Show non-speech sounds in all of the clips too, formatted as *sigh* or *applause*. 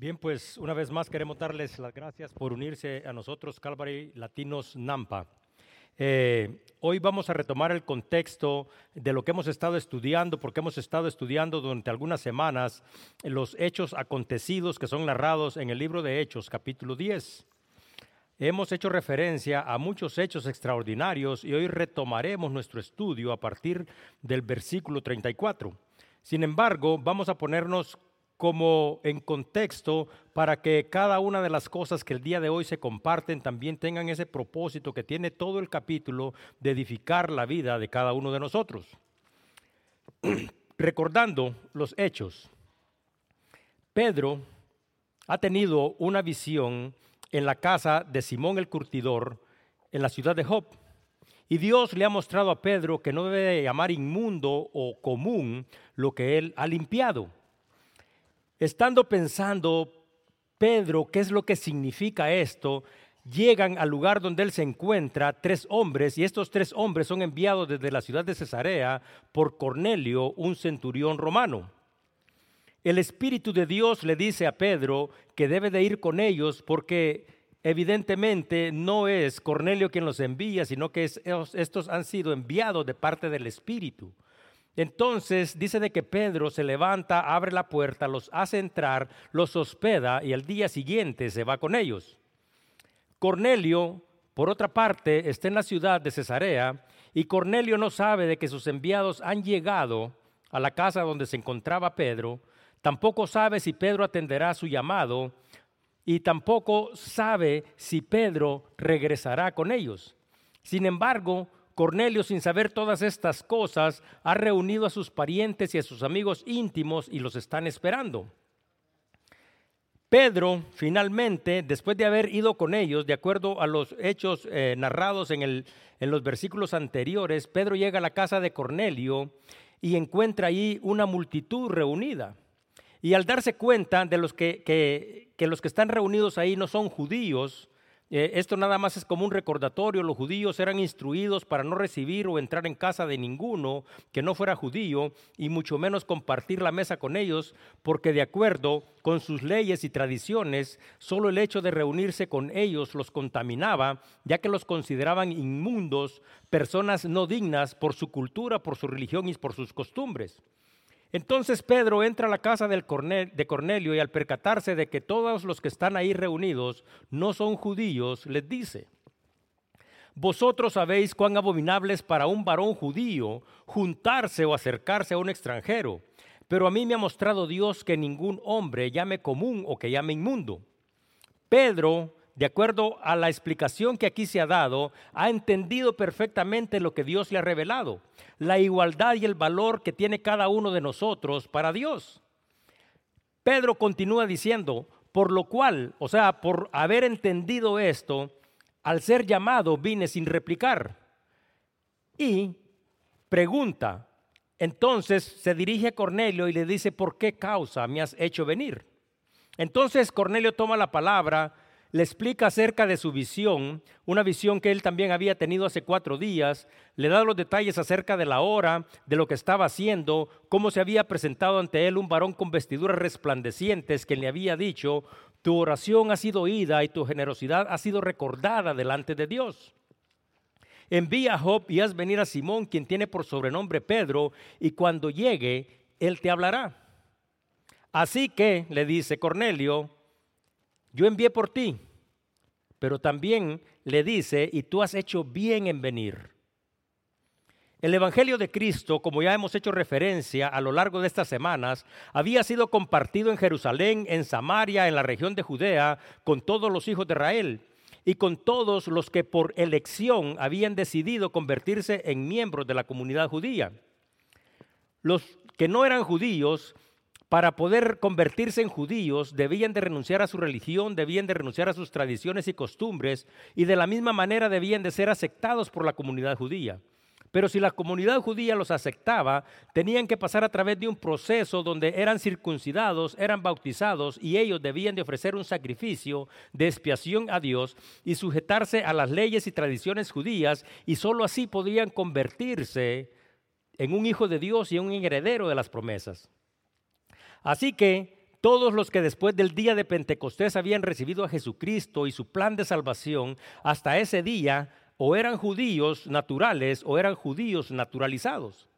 Bien, pues una vez más queremos darles las gracias por unirse a nosotros, Calvary Latinos Nampa. Eh, hoy vamos a retomar el contexto de lo que hemos estado estudiando, porque hemos estado estudiando durante algunas semanas los hechos acontecidos que son narrados en el libro de Hechos, capítulo 10. Hemos hecho referencia a muchos hechos extraordinarios y hoy retomaremos nuestro estudio a partir del versículo 34. Sin embargo, vamos a ponernos como en contexto para que cada una de las cosas que el día de hoy se comparten también tengan ese propósito que tiene todo el capítulo de edificar la vida de cada uno de nosotros. *clears throat* Recordando los hechos, Pedro ha tenido una visión en la casa de Simón el Curtidor en la ciudad de Job. Y Dios le ha mostrado a Pedro que no debe llamar inmundo o común lo que él ha limpiado Estando pensando Pedro qué es lo que significa esto, llegan al lugar donde él se encuentra tres hombres y estos tres hombres son enviados desde la ciudad de Cesarea por Cornelio, un centurión romano. El Espíritu de Dios le dice a Pedro que debe de ir con ellos porque evidentemente no es Cornelio quien los envía, sino que estos han sido enviados de parte del Espíritu. Entonces dice de que Pedro se levanta, abre la puerta, los hace entrar, los hospeda y al día siguiente se va con ellos. Cornelio, por otra parte, está en la ciudad de Cesarea y Cornelio no sabe de que sus enviados han llegado a la casa donde se encontraba Pedro, tampoco sabe si Pedro atenderá su llamado y tampoco sabe si Pedro regresará con ellos. Sin embargo, Cornelio, sin saber todas estas cosas, ha reunido a sus parientes y a sus amigos íntimos y los están esperando. Pedro, finalmente, después de haber ido con ellos, de acuerdo a los hechos eh, narrados en, el, en, los versículos anteriores, Pedro llega a la casa de Cornelio y encuentra ahí una multitud reunida. Y al darse cuenta de los que, que los que están reunidos ahí no son judíos, eh, esto nada más es como un recordatorio. Los judíos eran instruidos para no recibir o entrar en casa de ninguno que no fuera judío y mucho menos compartir la mesa con ellos, porque de acuerdo con sus leyes y tradiciones, solo el hecho de reunirse con ellos los contaminaba, ya que los consideraban inmundos, personas no dignas por su cultura, por su religión y por sus costumbres. Entonces Pedro entra a la casa de Cornelio y al percatarse de que todos los que están ahí reunidos no son judíos, les dice, vosotros sabéis cuán abominable es para un varón judío juntarse o acercarse a un extranjero, pero a mí me ha mostrado Dios que ningún hombre llame común o que llame inmundo. Pedro de acuerdo a la explicación que aquí se ha dado, ha entendido perfectamente lo que Dios le ha revelado, la igualdad y el valor que tiene cada uno de nosotros para Dios. Pedro continúa diciendo, por lo cual, o sea, por haber entendido esto, al ser llamado vine sin replicar. Y pregunta, entonces se dirige a Cornelio y le dice, ¿por qué causa me has hecho venir? Entonces Cornelio toma la palabra le explica acerca de su visión, una visión que él también había tenido hace cuatro días, le da los detalles acerca de la hora, de lo que estaba haciendo, cómo se había presentado ante él un varón con vestiduras resplandecientes que le había dicho, tu oración ha sido oída y tu generosidad ha sido recordada delante de Dios. Envía a Job y haz venir a Simón, quien tiene por sobrenombre Pedro, y cuando llegue, él te hablará. Así que, le dice Cornelio, yo envié por ti, pero también le dice, y tú has hecho bien en venir. El Evangelio de Cristo, como ya hemos hecho referencia a lo largo de estas semanas, había sido compartido en Jerusalén, en Samaria, en la región de Judea, con todos los hijos de Israel y con todos los que por elección habían decidido convertirse en miembros de la comunidad judía. Los que no eran judíos para poder convertirse en judíos debían de renunciar a su religión, debían de renunciar a sus tradiciones y costumbres y de la misma manera debían de ser aceptados por la comunidad judía. Pero si la comunidad judía los aceptaba, tenían que pasar a través de un proceso donde eran circuncidados, eran bautizados y ellos debían de ofrecer un sacrificio de expiación a Dios y sujetarse a las leyes y tradiciones judías y sólo así podían convertirse en un hijo de Dios y en un heredero de las promesas. Así que todos los que después del día de Pentecostés habían recibido a Jesucristo y su plan de salvación, hasta ese día o eran judíos naturales o eran judíos naturalizados.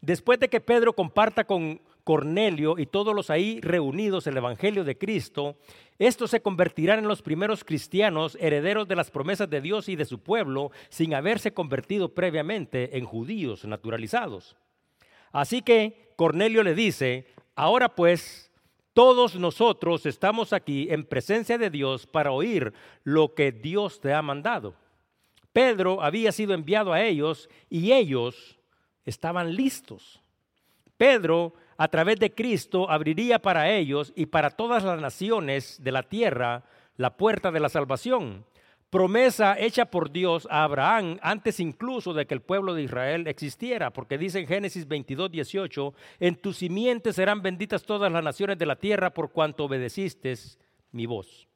Después de que Pedro comparta con Cornelio y todos los ahí reunidos el Evangelio de Cristo, estos se convertirán en los primeros cristianos herederos de las promesas de Dios y de su pueblo sin haberse convertido previamente en judíos naturalizados. Así que Cornelio le dice, ahora pues, todos nosotros estamos aquí en presencia de Dios para oír lo que Dios te ha mandado. Pedro había sido enviado a ellos y ellos estaban listos. Pedro a través de Cristo abriría para ellos y para todas las naciones de la tierra la puerta de la salvación. Promesa hecha por Dios a Abraham antes incluso de que el pueblo de Israel existiera, porque dice en Génesis 22, 18, en tu simiente serán benditas todas las naciones de la tierra por cuanto obedeciste mi voz.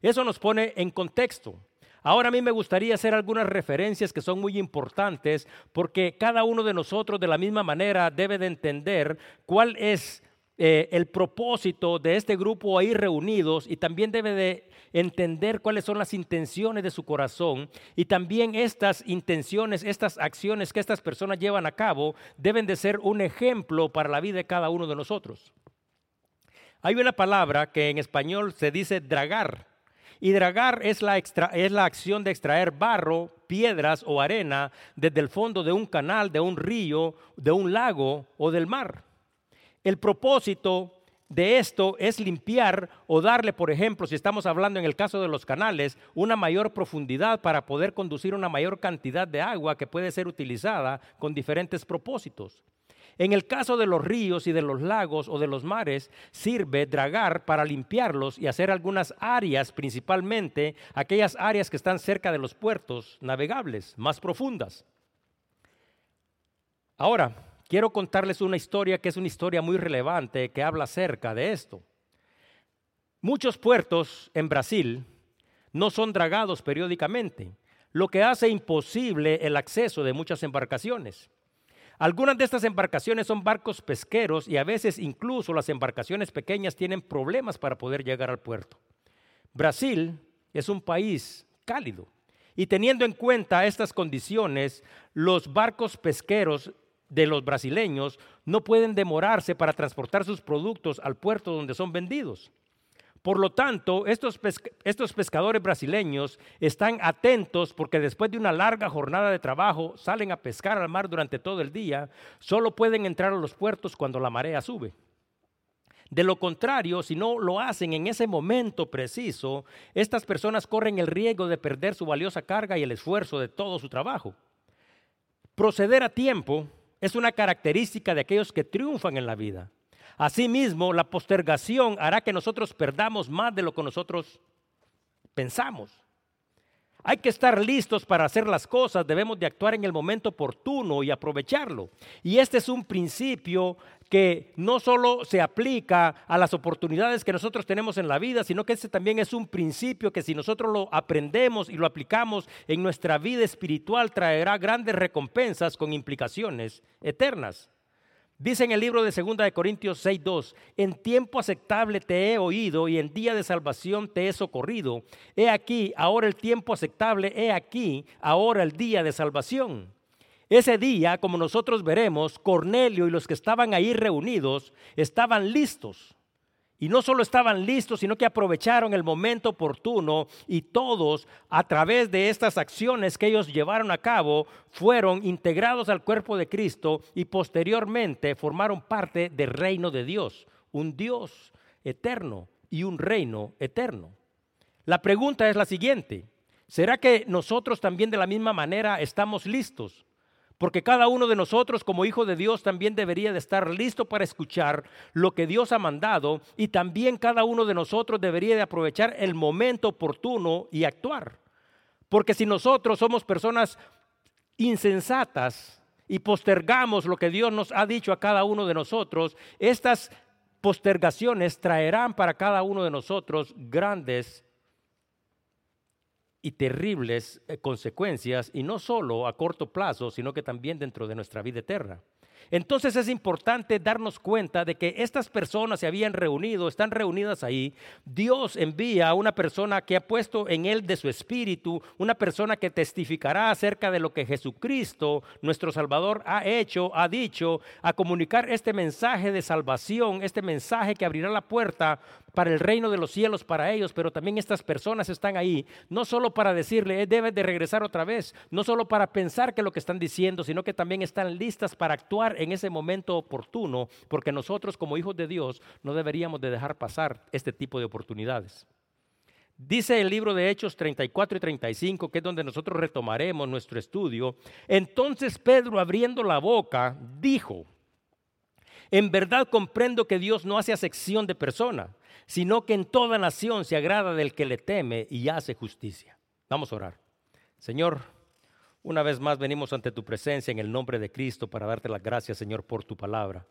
Eso nos pone en contexto. Ahora a mí me gustaría hacer algunas referencias que son muy importantes porque cada uno de nosotros de la misma manera debe de entender cuál es eh, el propósito de este grupo ahí reunidos y también debe de entender cuáles son las intenciones de su corazón y también estas intenciones, estas acciones que estas personas llevan a cabo deben de ser un ejemplo para la vida de cada uno de nosotros. Hay una palabra que en español se dice dragar y dragar es la, es la acción de extraer barro, piedras o arena desde el fondo de un canal, de un río, de un lago o del mar. El propósito de esto es limpiar o darle, por ejemplo, si estamos hablando en el caso de los canales, una mayor profundidad para poder conducir una mayor cantidad de agua que puede ser utilizada con diferentes propósitos. En el caso de los ríos y de los lagos o de los mares, sirve dragar para limpiarlos y hacer algunas áreas, principalmente aquellas áreas que están cerca de los puertos navegables, más profundas. Ahora, quiero contarles una historia que es una historia muy relevante que habla acerca de esto. Muchos puertos en Brasil no son dragados periódicamente, lo que hace imposible el acceso de muchas embarcaciones. Algunas de estas embarcaciones son barcos pesqueros y a veces incluso las embarcaciones pequeñas tienen problemas para poder llegar al puerto. Brasil es un país cálido y teniendo en cuenta estas condiciones, los barcos pesqueros de los brasileños no pueden demorarse para transportar sus productos al puerto donde son vendidos. Por lo tanto, estos, pescadores brasileños están atentos porque después de una larga jornada de trabajo salen a pescar al mar durante todo el día, solo pueden entrar a los puertos cuando la marea sube. De lo contrario, si no lo hacen en ese momento preciso, estas personas corren el riesgo de perder su valiosa carga y el esfuerzo de todo su trabajo. Proceder a tiempo es una característica de aquellos que triunfan en la vida. Asimismo, la postergación hará que nosotros perdamos más de lo que nosotros pensamos. Hay que estar listos para hacer las cosas, debemos de actuar en el momento oportuno y aprovecharlo. Y este es un principio que no solo se aplica a las oportunidades que nosotros tenemos en la vida, sino que este también es un principio que si nosotros lo aprendemos y lo aplicamos en nuestra vida espiritual traerá grandes recompensas con implicaciones eternas. Dice en el libro de 2 de Corintios 6:2, en tiempo aceptable te he oído y en día de salvación te he socorrido. He aquí, ahora el tiempo aceptable, he aquí, ahora el día de salvación. Ese día, como nosotros veremos, Cornelio y los que estaban ahí reunidos estaban listos y no solo estaban listos, sino que aprovecharon el momento oportuno y todos, a través de estas acciones que ellos llevaron a cabo, fueron integrados al cuerpo de Cristo y posteriormente formaron parte del reino de Dios, un Dios eterno y un reino eterno. La pregunta es la siguiente, ¿será que nosotros también de la misma manera estamos listos? Porque cada uno de nosotros como hijo de Dios también debería de estar listo para escuchar lo que Dios ha mandado y también cada uno de nosotros debería de aprovechar el momento oportuno y actuar. Porque si nosotros somos personas insensatas y postergamos lo que Dios nos ha dicho a cada uno de nosotros, estas postergaciones traerán para cada uno de nosotros grandes y terribles eh, consecuencias, y no solo a corto plazo, sino que también dentro de nuestra vida eterna. Entonces es importante darnos cuenta de que estas personas se habían reunido, están reunidas ahí. Dios envía a una persona que ha puesto en él de su espíritu, una persona que testificará acerca de lo que Jesucristo, nuestro Salvador, ha hecho, ha dicho, a comunicar este mensaje de salvación, este mensaje que abrirá la puerta para el reino de los cielos para ellos, pero también estas personas están ahí, no solo para decirle, eh, debes de regresar otra vez, no solo para pensar que lo que están diciendo, sino que también están listas para actuar en ese momento oportuno, porque nosotros como hijos de Dios no deberíamos de dejar pasar este tipo de oportunidades. Dice el libro de Hechos 34 y 35, que es donde nosotros retomaremos nuestro estudio. Entonces Pedro, abriendo la boca, dijo, en verdad comprendo que Dios no hace acepción de persona sino que en toda nación se agrada del que le teme y hace justicia. Vamos a orar. Señor, una vez más venimos ante tu presencia en el nombre de Cristo para darte las gracias, Señor, por tu palabra.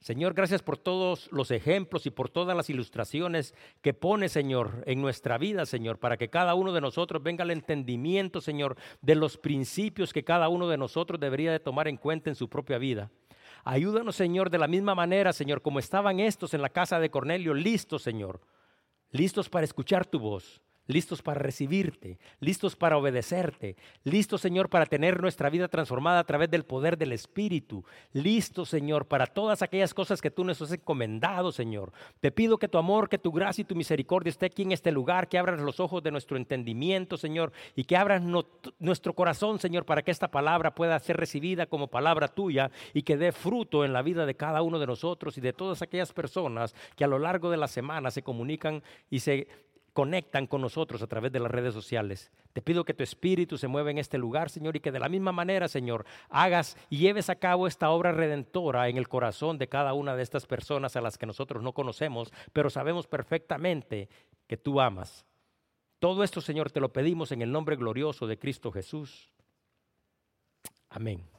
Señor, gracias por todos los ejemplos y por todas las ilustraciones que pone, Señor, en nuestra vida, Señor, para que cada uno de nosotros venga al entendimiento, Señor, de los principios que cada uno de nosotros debería de tomar en cuenta en su propia vida. Ayúdanos, Señor, de la misma manera, Señor, como estaban estos en la casa de Cornelio, listos, Señor, listos para escuchar tu voz, listos para recibirte, listos para obedecerte, listos, Señor, para tener nuestra vida transformada a través del poder del Espíritu, listos, Señor, para todas aquellas cosas que tú nos has encomendado, Señor. Te pido que tu amor, que tu gracia y tu misericordia esté aquí en este lugar, que abras los ojos de nuestro entendimiento, Señor, y que abras nuestro corazón, Señor, para que esta palabra pueda ser recibida como palabra tuya y que dé fruto en la vida de cada uno de nosotros y de todas aquellas personas que a lo largo de la semana se comunican y se conectan con nosotros a través de las redes sociales. Te pido que tu espíritu se mueva en este lugar, Señor, y que de la misma manera, Señor, hagas y lleves a cabo esta obra redentora en el corazón de cada una de estas personas a las que nosotros no conocemos, pero sabemos perfectamente que tú amas. Todo esto, Señor, te lo pedimos en el nombre glorioso de Cristo Jesús. Amén.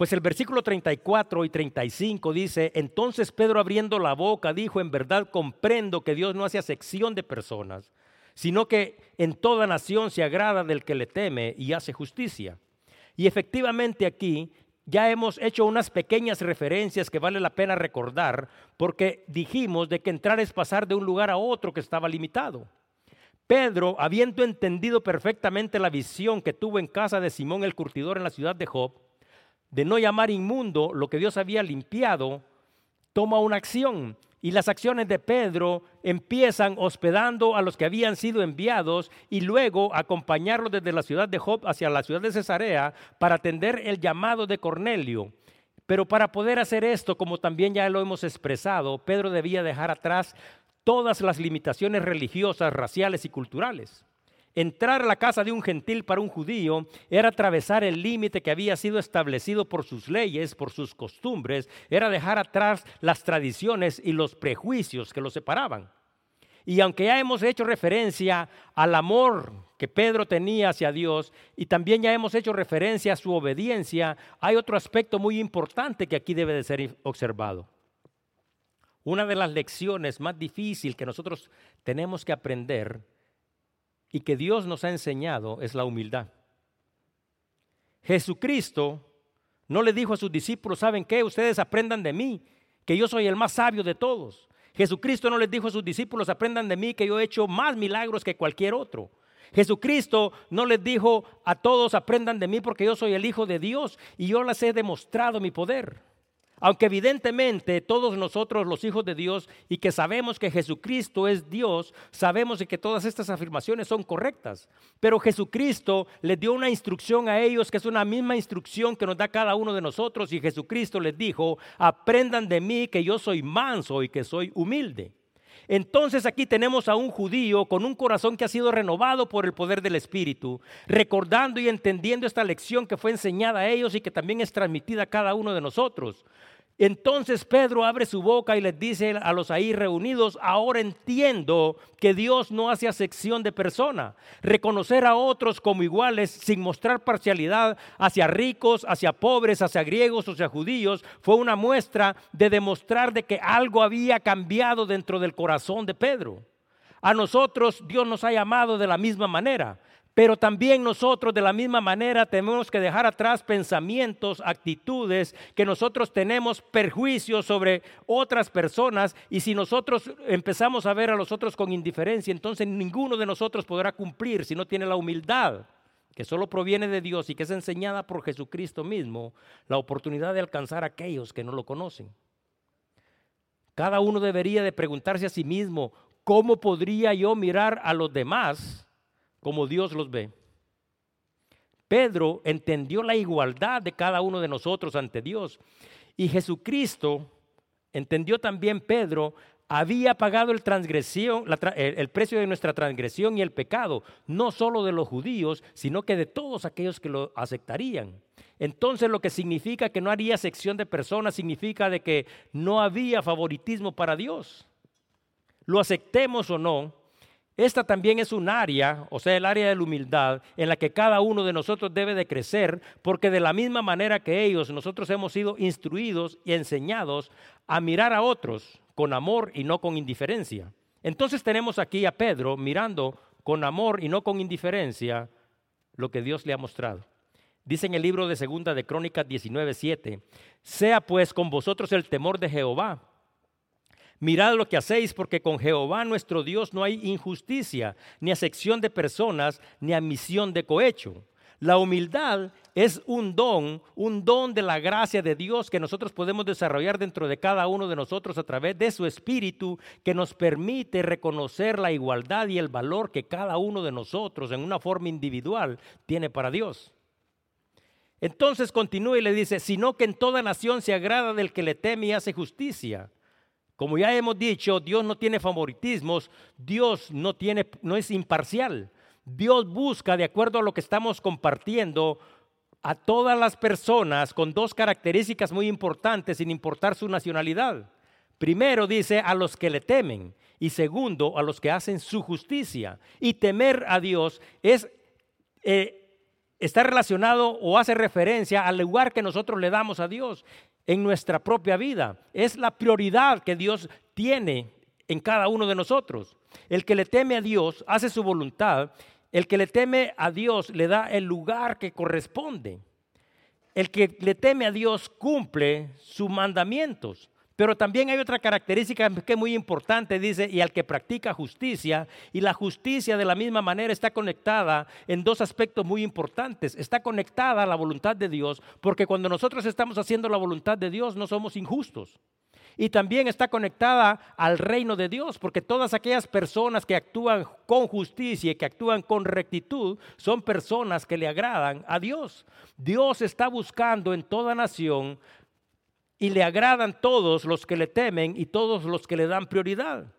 Pues el versículo 34 y 35 dice, entonces Pedro abriendo la boca dijo, en verdad comprendo que Dios no hace acepción de personas, sino que en toda nación se agrada del que le teme y hace justicia. Y efectivamente aquí ya hemos hecho unas pequeñas referencias que vale la pena recordar, porque dijimos de que entrar es pasar de un lugar a otro que estaba limitado. Pedro, habiendo entendido perfectamente la visión que tuvo en casa de Simón el curtidor en la ciudad de Job, de no llamar inmundo lo que Dios había limpiado, toma una acción. Y las acciones de Pedro empiezan hospedando a los que habían sido enviados y luego acompañarlos desde la ciudad de Job hacia la ciudad de Cesarea para atender el llamado de Cornelio. Pero para poder hacer esto, como también ya lo hemos expresado, Pedro debía dejar atrás todas las limitaciones religiosas, raciales y culturales. Entrar a la casa de un gentil para un judío era atravesar el límite que había sido establecido por sus leyes, por sus costumbres, era dejar atrás las tradiciones y los prejuicios que los separaban. Y aunque ya hemos hecho referencia al amor que Pedro tenía hacia Dios y también ya hemos hecho referencia a su obediencia, hay otro aspecto muy importante que aquí debe de ser observado. Una de las lecciones más difíciles que nosotros tenemos que aprender y que Dios nos ha enseñado es la humildad. Jesucristo no le dijo a sus discípulos, ¿saben qué? Ustedes aprendan de mí, que yo soy el más sabio de todos. Jesucristo no les dijo a sus discípulos, aprendan de mí, que yo he hecho más milagros que cualquier otro. Jesucristo no les dijo a todos, aprendan de mí porque yo soy el Hijo de Dios y yo les he demostrado mi poder. Aunque evidentemente todos nosotros los hijos de Dios y que sabemos que Jesucristo es Dios, sabemos que todas estas afirmaciones son correctas. Pero Jesucristo les dio una instrucción a ellos que es una misma instrucción que nos da cada uno de nosotros y Jesucristo les dijo, aprendan de mí que yo soy manso y que soy humilde. Entonces aquí tenemos a un judío con un corazón que ha sido renovado por el poder del Espíritu, recordando y entendiendo esta lección que fue enseñada a ellos y que también es transmitida a cada uno de nosotros. Entonces Pedro abre su boca y les dice a los ahí reunidos, ahora entiendo que Dios no hace acepción de persona. Reconocer a otros como iguales sin mostrar parcialidad hacia ricos, hacia pobres, hacia griegos, hacia judíos, fue una muestra de demostrar de que algo había cambiado dentro del corazón de Pedro. A nosotros Dios nos ha llamado de la misma manera. Pero también nosotros de la misma manera tenemos que dejar atrás pensamientos, actitudes, que nosotros tenemos perjuicios sobre otras personas y si nosotros empezamos a ver a los otros con indiferencia, entonces ninguno de nosotros podrá cumplir si no tiene la humildad que solo proviene de Dios y que es enseñada por Jesucristo mismo, la oportunidad de alcanzar a aquellos que no lo conocen. Cada uno debería de preguntarse a sí mismo, ¿cómo podría yo mirar a los demás como Dios los ve? Pedro entendió la igualdad de cada uno de nosotros ante Dios y Jesucristo entendió también Pedro había pagado el, transgresión, el, precio de nuestra transgresión y el pecado, no solo de los judíos, sino que de todos aquellos que lo aceptarían. Entonces lo que significa que no haría sección de personas significa de que no había favoritismo para Dios. Lo aceptemos o no, esta también es un área, o sea, el área de la humildad, en la que cada uno de nosotros debe de crecer, porque de la misma manera que ellos, nosotros hemos sido instruidos y enseñados a mirar a otros con amor y no con indiferencia. Entonces tenemos aquí a Pedro mirando con amor y no con indiferencia lo que Dios le ha mostrado. Dice en el libro de Segunda de Crónicas 19:7, sea pues con vosotros el temor de Jehová. Mirad lo que hacéis, porque con Jehová nuestro Dios no hay injusticia, ni acepción de personas, ni admisión de cohecho. La humildad es un don, un don de la gracia de Dios que nosotros podemos desarrollar dentro de cada uno de nosotros a través de su espíritu que nos permite reconocer la igualdad y el valor que cada uno de nosotros en una forma individual tiene para Dios. Entonces continúa y le dice, sino que en toda nación se agrada del que le teme y hace justicia. Como ya hemos dicho, Dios no tiene favoritismos, Dios no, tiene, no es imparcial. Dios busca, de acuerdo a lo que estamos compartiendo, a todas las personas con dos características muy importantes sin importar su nacionalidad. Primero dice a los que le temen y segundo a los que hacen su justicia. Y temer a Dios es eh, está relacionado o hace referencia al lugar que nosotros le damos a Dios en nuestra propia vida. Es la prioridad que Dios tiene en cada uno de nosotros. El que le teme a Dios hace su voluntad el que le teme a Dios le da el lugar que corresponde. El que le teme a Dios cumple sus mandamientos. Pero también hay otra característica que es muy importante, dice, y al que practica justicia, y la justicia de la misma manera está conectada en dos aspectos muy importantes. Está conectada a la voluntad de Dios, porque cuando nosotros estamos haciendo la voluntad de Dios no somos injustos y también está conectada al reino de Dios, porque todas aquellas personas que actúan con justicia y que actúan con rectitud son personas que le agradan a Dios. Dios está buscando en toda nación y le agradan todos los que le temen y todos los que le dan prioridad.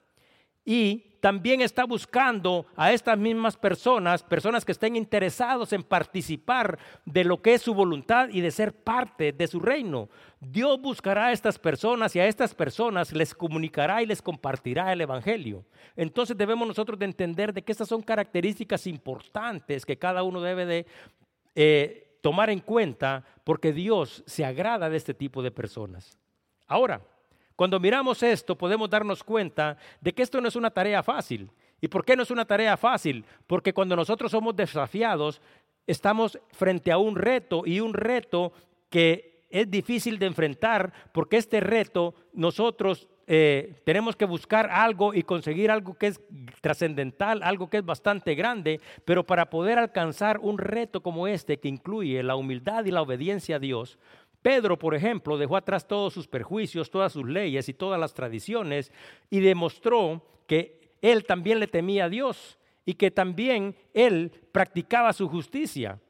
Y también está buscando a estas mismas personas, personas que estén interesados en participar de lo que es su voluntad y de ser parte de su reino. Dios buscará a estas personas y a estas personas les comunicará y les compartirá el Evangelio. Entonces debemos nosotros de entender de que estas son características importantes que cada uno debe de eh, tomar en cuenta porque Dios se agrada de este tipo de personas. Ahora, cuando miramos esto podemos darnos cuenta de que esto no es una tarea fácil. ¿Y por qué no es una tarea fácil? Porque cuando nosotros somos desafiados, estamos frente a un reto y un reto que es difícil de enfrentar porque este reto nosotros eh, tenemos que buscar algo y conseguir algo que es trascendental, algo que es bastante grande, pero para poder alcanzar un reto como este que incluye la humildad y la obediencia a Dios, Pedro, por ejemplo, dejó atrás todos sus perjuicios, todas sus leyes y todas las tradiciones y demostró que él también le temía a Dios y que también él practicaba su justicia.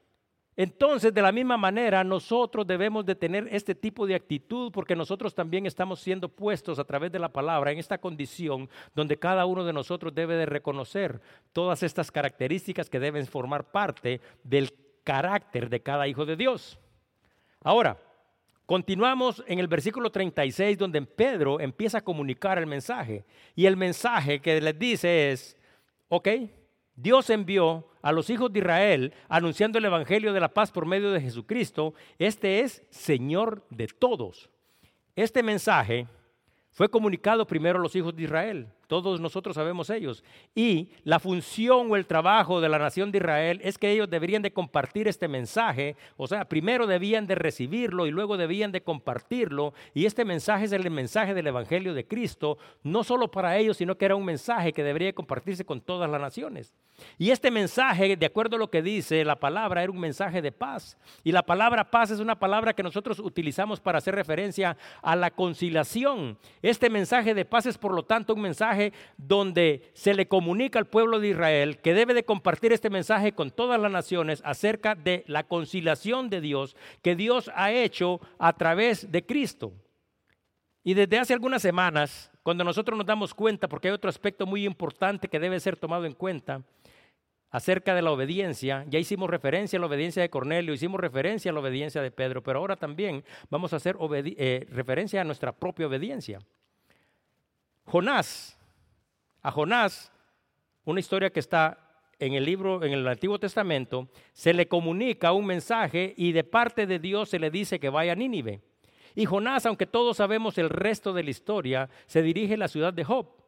Entonces, de la misma manera, nosotros debemos de tener este tipo de actitud porque nosotros también estamos siendo puestos a través de la palabra en esta condición donde cada uno de nosotros debe de reconocer todas estas características que deben formar parte del carácter de cada hijo de Dios. Ahora, Continuamos en el versículo 36 donde Pedro empieza a comunicar el mensaje. Y el mensaje que les dice es, ok, Dios envió a los hijos de Israel anunciando el Evangelio de la paz por medio de Jesucristo. Este es Señor de todos. Este mensaje fue comunicado primero a los hijos de Israel. Todos nosotros sabemos ellos. Y la función o el trabajo de la nación de Israel es que ellos deberían de compartir este mensaje, o sea, primero debían de recibirlo y luego debían de compartirlo. Y este mensaje es el mensaje del Evangelio de Cristo, no solo para ellos, sino que era un mensaje que debería compartirse con todas las naciones. Y este mensaje, de acuerdo a lo que dice la palabra, era un mensaje de paz. Y la palabra paz es una palabra que nosotros utilizamos para hacer referencia a la conciliación. Este mensaje de paz es, por lo tanto, un mensaje donde se le comunica al pueblo de Israel que debe de compartir este mensaje con todas las naciones acerca de la conciliación de Dios que Dios ha hecho a través de Cristo. Y desde hace algunas semanas, cuando nosotros nos damos cuenta, porque hay otro aspecto muy importante que debe ser tomado en cuenta, acerca de la obediencia. Ya hicimos referencia a la obediencia de Cornelio, hicimos referencia a la obediencia de Pedro, pero ahora también vamos a hacer eh, referencia a nuestra propia obediencia. Jonás, a Jonás, una historia que está en el libro, en el Antiguo Testamento, se le comunica un mensaje y de parte de Dios se le dice que vaya a Nínive. Y Jonás, aunque todos sabemos el resto de la historia, se dirige a la ciudad de Job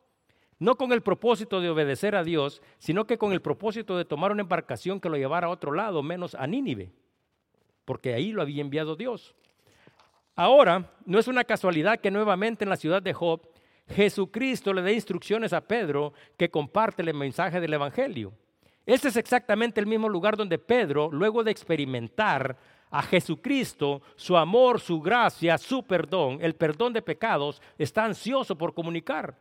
no con el propósito de obedecer a Dios, sino que con el propósito de tomar una embarcación que lo llevara a otro lado, menos a Nínive, porque ahí lo había enviado Dios. Ahora, no es una casualidad que nuevamente en la ciudad de Job, Jesucristo le dé instrucciones a Pedro que comparte el mensaje del Evangelio. Este es exactamente el mismo lugar donde Pedro, luego de experimentar a Jesucristo, su amor, su gracia, su perdón, el perdón de pecados, está ansioso por comunicar.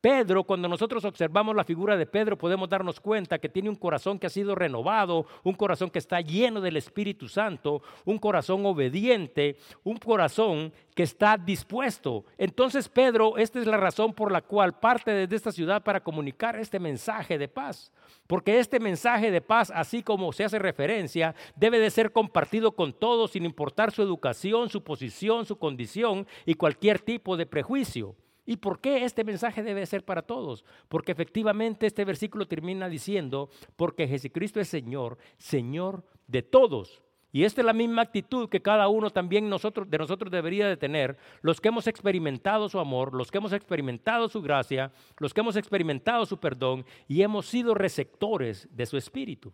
Pedro, cuando nosotros observamos la figura de Pedro, podemos darnos cuenta que tiene un corazón que ha sido renovado, un corazón que está lleno del Espíritu Santo, un corazón obediente, un corazón que está dispuesto. Entonces, Pedro, esta es la razón por la cual parte desde esta ciudad para comunicar este mensaje de paz. Porque este mensaje de paz, así como se hace referencia, debe de ser compartido con todos sin importar su educación, su posición, su condición y cualquier tipo de prejuicio. ¿Y por qué este mensaje debe ser para todos? Porque efectivamente este versículo termina diciendo, porque Jesucristo es Señor, Señor de todos. Y esta es la misma actitud que cada uno también nosotros, de nosotros debería de tener, los que hemos experimentado su amor, los que hemos experimentado su gracia, los que hemos experimentado su perdón y hemos sido receptores de su espíritu.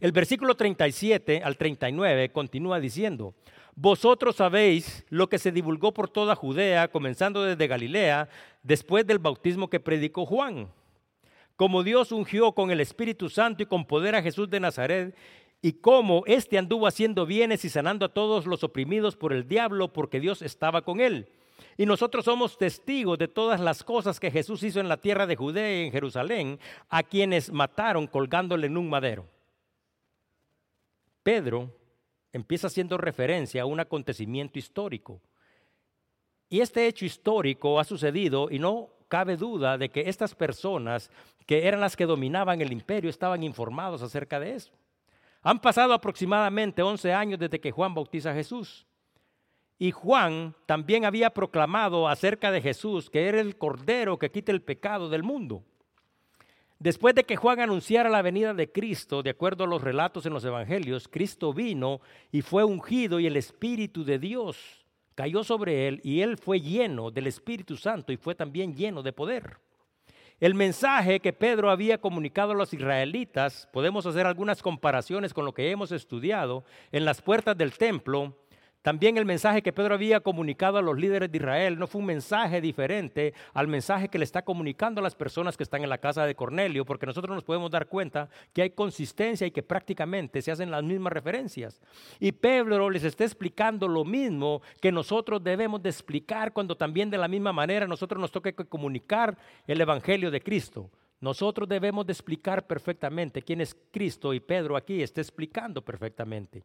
El versículo 37 al 39 continúa diciendo, vosotros sabéis lo que se divulgó por toda Judea, comenzando desde Galilea, después del bautismo que predicó Juan. Como Dios ungió con el Espíritu Santo y con poder a Jesús de Nazaret, y cómo éste anduvo haciendo bienes y sanando a todos los oprimidos por el diablo, porque Dios estaba con él. Y nosotros somos testigos de todas las cosas que Jesús hizo en la tierra de Judea y en Jerusalén, a quienes mataron colgándole en un madero. Pedro empieza haciendo referencia a un acontecimiento histórico. Y este hecho histórico ha sucedido y no cabe duda de que estas personas que eran las que dominaban el imperio estaban informados acerca de eso. Han pasado aproximadamente 11 años desde que Juan bautiza a Jesús. Y Juan también había proclamado acerca de Jesús que era el cordero que quita el pecado del mundo. Después de que Juan anunciara la venida de Cristo, de acuerdo a los relatos en los evangelios, Cristo vino y fue ungido y el Espíritu de Dios cayó sobre él y él fue lleno del Espíritu Santo y fue también lleno de poder. El mensaje que Pedro había comunicado a los israelitas, podemos hacer algunas comparaciones con lo que hemos estudiado en las puertas del templo, también el mensaje que Pedro había comunicado a los líderes de Israel no fue un mensaje diferente al mensaje que le está comunicando a las personas que están en la casa de Cornelio, porque nosotros nos podemos dar cuenta que hay consistencia y que prácticamente se hacen las mismas referencias. Y Pedro les está explicando lo mismo que nosotros debemos de explicar cuando también de la misma manera nosotros nos toque comunicar el Evangelio de Cristo. Nosotros debemos de explicar perfectamente quién es Cristo y Pedro aquí está explicando perfectamente.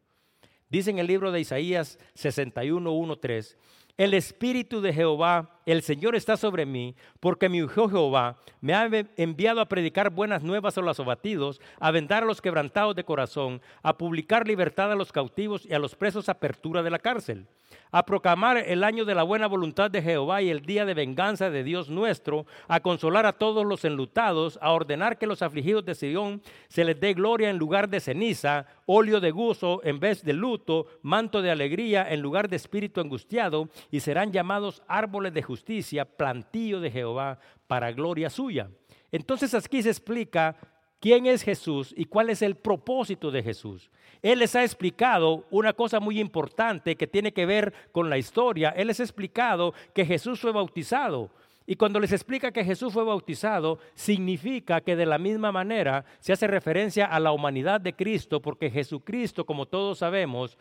Dice en el libro de Isaías 61, 1, 3, el Espíritu de Jehová, el Señor está sobre mí, porque mi hijo Jehová me ha enviado a predicar buenas nuevas a los abatidos, a vendar a los quebrantados de corazón, a publicar libertad a los cautivos y a los presos apertura de la cárcel. A proclamar el año de la buena voluntad de Jehová y el día de venganza de Dios nuestro, a consolar a todos los enlutados, a ordenar que los afligidos de Sion se les dé gloria en lugar de ceniza, óleo de gozo en vez de luto, manto de alegría en lugar de espíritu angustiado, y serán llamados árboles de justicia, plantío de Jehová para gloria suya. Entonces aquí se explica quién es Jesús y cuál es el propósito de Jesús. Él les ha explicado una cosa muy importante que tiene que ver con la historia. Él les ha explicado que Jesús fue bautizado. Y cuando les explica que Jesús fue bautizado, significa que de la misma manera se hace referencia a la humanidad de Cristo, porque Jesucristo, como todos sabemos,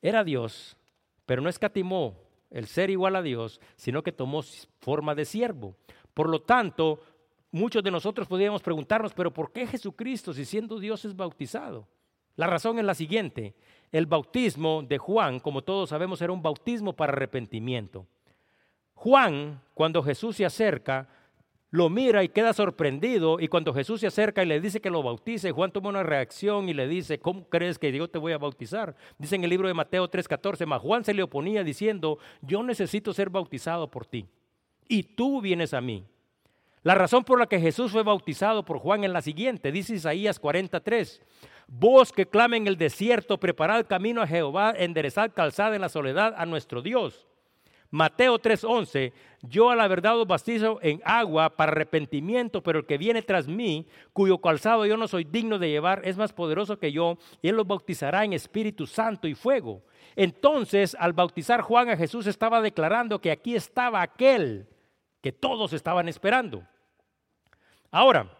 era Dios, pero no escatimó el ser igual a Dios, sino que tomó forma de siervo. Por lo tanto, muchos de nosotros podríamos preguntarnos, pero ¿por qué Jesucristo, si siendo Dios, es bautizado? La razón es la siguiente. El bautismo de Juan, como todos sabemos, era un bautismo para arrepentimiento. Juan, cuando Jesús se acerca, lo mira y queda sorprendido y cuando Jesús se acerca y le dice que lo bautice, Juan toma una reacción y le dice, ¿cómo crees que yo te voy a bautizar? Dice en el libro de Mateo 3:14, mas Juan se le oponía diciendo, yo necesito ser bautizado por ti y tú vienes a mí. La razón por la que Jesús fue bautizado por Juan es la siguiente, dice Isaías 43, vos que clama en el desierto, preparad camino a Jehová, enderezad calzada en la soledad a nuestro Dios. Mateo 3:11, yo a la verdad os bautizo en agua para arrepentimiento, pero el que viene tras mí, cuyo calzado yo no soy digno de llevar, es más poderoso que yo, y él los bautizará en Espíritu Santo y fuego. Entonces, al bautizar Juan a Jesús, estaba declarando que aquí estaba aquel que todos estaban esperando. Ahora,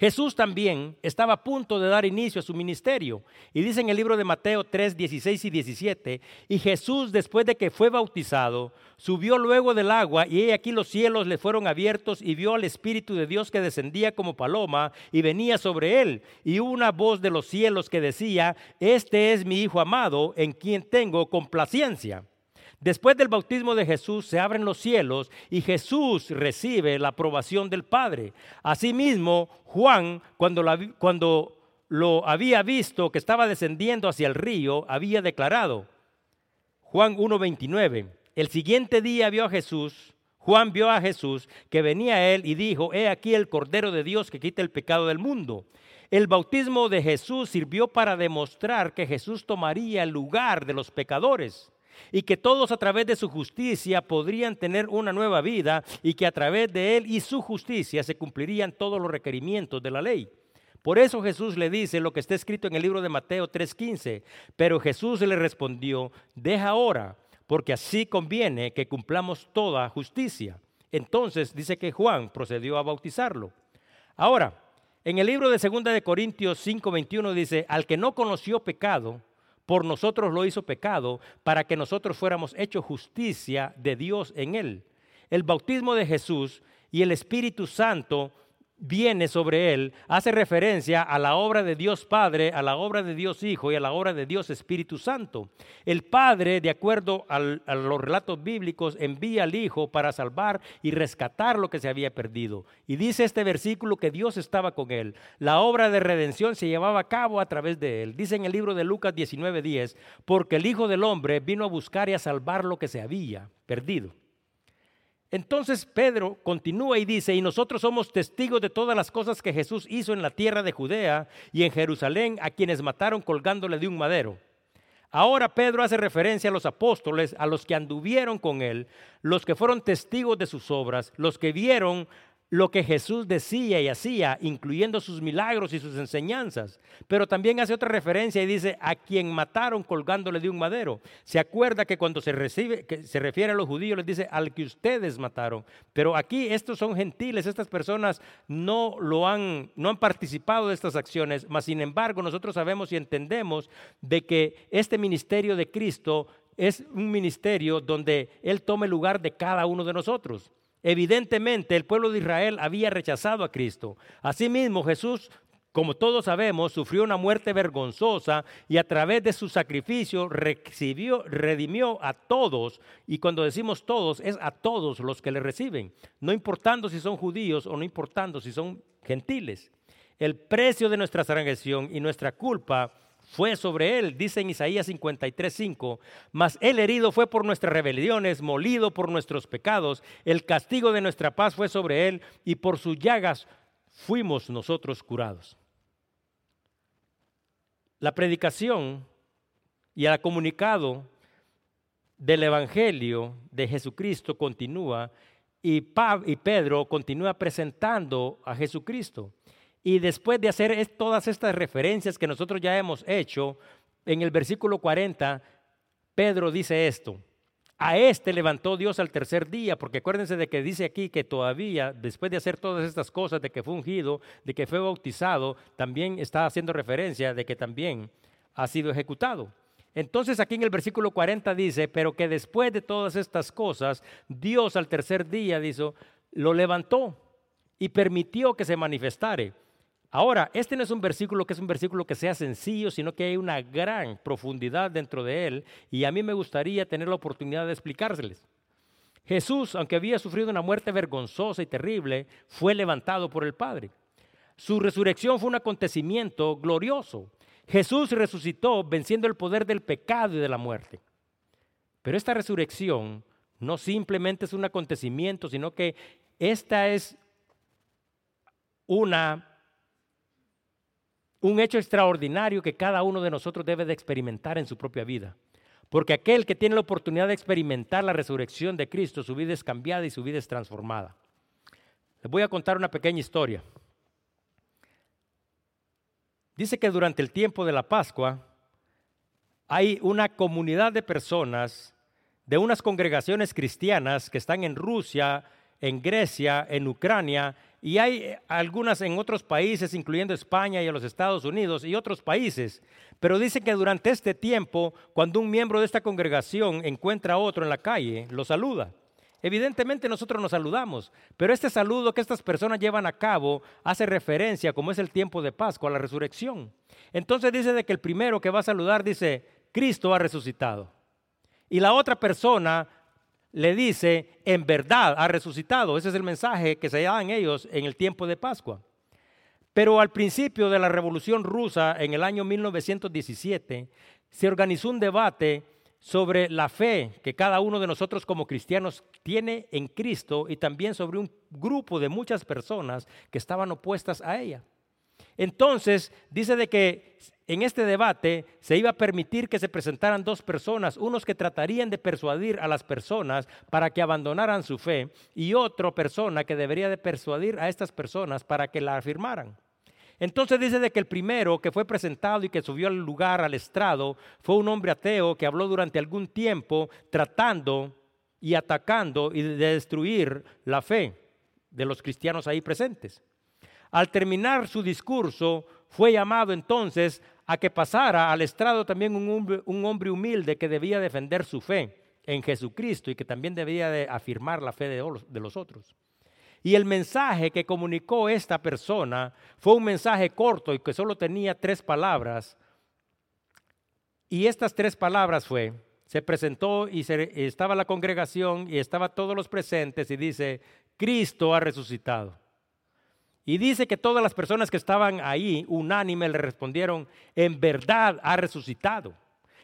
Jesús también estaba a punto de dar inicio a su ministerio. Y dice en el libro de Mateo 3, 16 y 17, y Jesús después de que fue bautizado, subió luego del agua y aquí los cielos le fueron abiertos y vio al Espíritu de Dios que descendía como paloma y venía sobre él. Y una voz de los cielos que decía, este es mi Hijo amado en quien tengo complacencia. Después del bautismo de Jesús se abren los cielos y Jesús recibe la aprobación del Padre. Asimismo, Juan, cuando, lo había visto que estaba descendiendo hacia el río, había declarado, Juan 1.29, el siguiente día vio a Jesús, Juan vio a Jesús que venía a él y dijo, he aquí el Cordero de Dios que quita el pecado del mundo. El bautismo de Jesús sirvió para demostrar que Jesús tomaría el lugar de los pecadores y que todos a través de su justicia podrían tener una nueva vida y que a través de él y su justicia se cumplirían todos los requerimientos de la ley. Por eso Jesús le dice lo que está escrito en el libro de Mateo 3:15, pero Jesús le respondió, deja ahora, porque así conviene que cumplamos toda justicia. Entonces dice que Juan procedió a bautizarlo. Ahora, en el libro de 2 de Corintios 5:21 dice, al que no conoció pecado, por nosotros lo hizo pecado, para que nosotros fuéramos hechos justicia de Dios en él. El bautismo de Jesús y el Espíritu Santo viene sobre él, hace referencia a la obra de Dios Padre, a la obra de Dios Hijo y a la obra de Dios Espíritu Santo. El Padre, de acuerdo a los relatos bíblicos, envía al Hijo para salvar y rescatar lo que se había perdido. Y dice este versículo que Dios estaba con él. La obra de redención se llevaba a cabo a través de él. Dice en el libro de Lucas 19:10, porque el Hijo del Hombre vino a buscar y a salvar lo que se había perdido. Entonces Pedro continúa y dice, y nosotros somos testigos de todas las cosas que Jesús hizo en la tierra de Judea y en Jerusalén a quienes mataron colgándole de un madero. Ahora Pedro hace referencia a los apóstoles, a los que anduvieron con él, los que fueron testigos de sus obras, los que vieron lo que Jesús decía y hacía, incluyendo sus milagros y sus enseñanzas. Pero también hace otra referencia y dice, a quien mataron colgándole de un madero. Se acuerda que cuando se, recibe, que se refiere a los judíos, les dice, al que ustedes mataron. Pero aquí estos son gentiles, estas personas no, lo han, no han participado de estas acciones, mas sin embargo nosotros sabemos y entendemos de que este ministerio de Cristo es un ministerio donde Él toma el lugar de cada uno de nosotros. Evidentemente el pueblo de Israel había rechazado a Cristo. Asimismo Jesús, como todos sabemos, sufrió una muerte vergonzosa y a través de su sacrificio recibió, redimió a todos. Y cuando decimos todos, es a todos los que le reciben, no importando si son judíos o no importando si son gentiles. El precio de nuestra transgresión y nuestra culpa fue sobre él, dice en Isaías 53:5, mas el herido fue por nuestras rebeliones, molido por nuestros pecados, el castigo de nuestra paz fue sobre él y por sus llagas fuimos nosotros curados. La predicación y el comunicado del Evangelio de Jesucristo continúa y, y Pedro continúa presentando a Jesucristo. Y después de hacer todas estas referencias que nosotros ya hemos hecho, en el versículo 40, Pedro dice esto. A este levantó Dios al tercer día, porque acuérdense de que dice aquí que todavía, después de hacer todas estas cosas, de que fue ungido, de que fue bautizado, también está haciendo referencia de que también ha sido ejecutado. Entonces aquí en el versículo 40 dice, pero que después de todas estas cosas, Dios al tercer día, dice, lo levantó y permitió que se manifestare Ahora, este no es un versículo que es un versículo que sea sencillo, sino que hay una gran profundidad dentro de él y a mí me gustaría tener la oportunidad de explicárseles. Jesús, aunque había sufrido una muerte vergonzosa y terrible, fue levantado por el Padre. Su resurrección fue un acontecimiento glorioso. Jesús resucitó venciendo el poder del pecado y de la muerte. Pero esta resurrección no simplemente es un acontecimiento, sino que esta es una un hecho extraordinario que cada uno de nosotros debe de experimentar en su propia vida. Porque aquel que tiene la oportunidad de experimentar la resurrección de Cristo, su vida es cambiada y su vida es transformada. Les voy a contar una pequeña historia. Dice que durante el tiempo de la Pascua hay una comunidad de personas de unas congregaciones cristianas que están en Rusia, en Grecia, en Ucrania y hay eh, algunas en otros países, incluyendo España y a los Estados Unidos y otros países. Pero dice que durante este tiempo, cuando un miembro de esta congregación encuentra a otro en la calle, lo saluda. Evidentemente nosotros nos saludamos, pero este saludo que estas personas llevan a cabo hace referencia, como es el tiempo de Pascua, a la resurrección. Entonces dice de que el primero que va a saludar dice, Cristo ha resucitado. Y la otra persona le dice, en verdad ha resucitado. Ese es el mensaje que se dan ellos en el tiempo de Pascua. Pero al principio de la Revolución Rusa, en el año 1917, se organizó un debate sobre la fe que cada uno de nosotros como cristianos tiene en Cristo y también sobre un grupo de muchas personas que estaban opuestas a ella. Entonces, dice de que en este debate se iba a permitir que se presentaran dos personas, unos que tratarían de persuadir a las personas para que abandonaran su fe y otra persona que debería de persuadir a estas personas para que la afirmaran. Entonces dice de que el primero que fue presentado y que subió al lugar, al estrado, fue un hombre ateo que habló durante algún tiempo tratando y atacando y de destruir la fe de los cristianos ahí presentes. Al terminar su discurso, fue llamado entonces a que pasara al estrado también un hombre, humilde que debía defender su fe en Jesucristo y que también debía de afirmar la fe de los otros. Y el mensaje que comunicó esta persona fue un mensaje corto y que solo tenía tres palabras. Y estas tres palabras fue, se presentó y estaba la congregación y estaba todos los presentes y dice, Cristo ha resucitado. Y dice que todas las personas que estaban ahí, unánime, le respondieron, en verdad ha resucitado.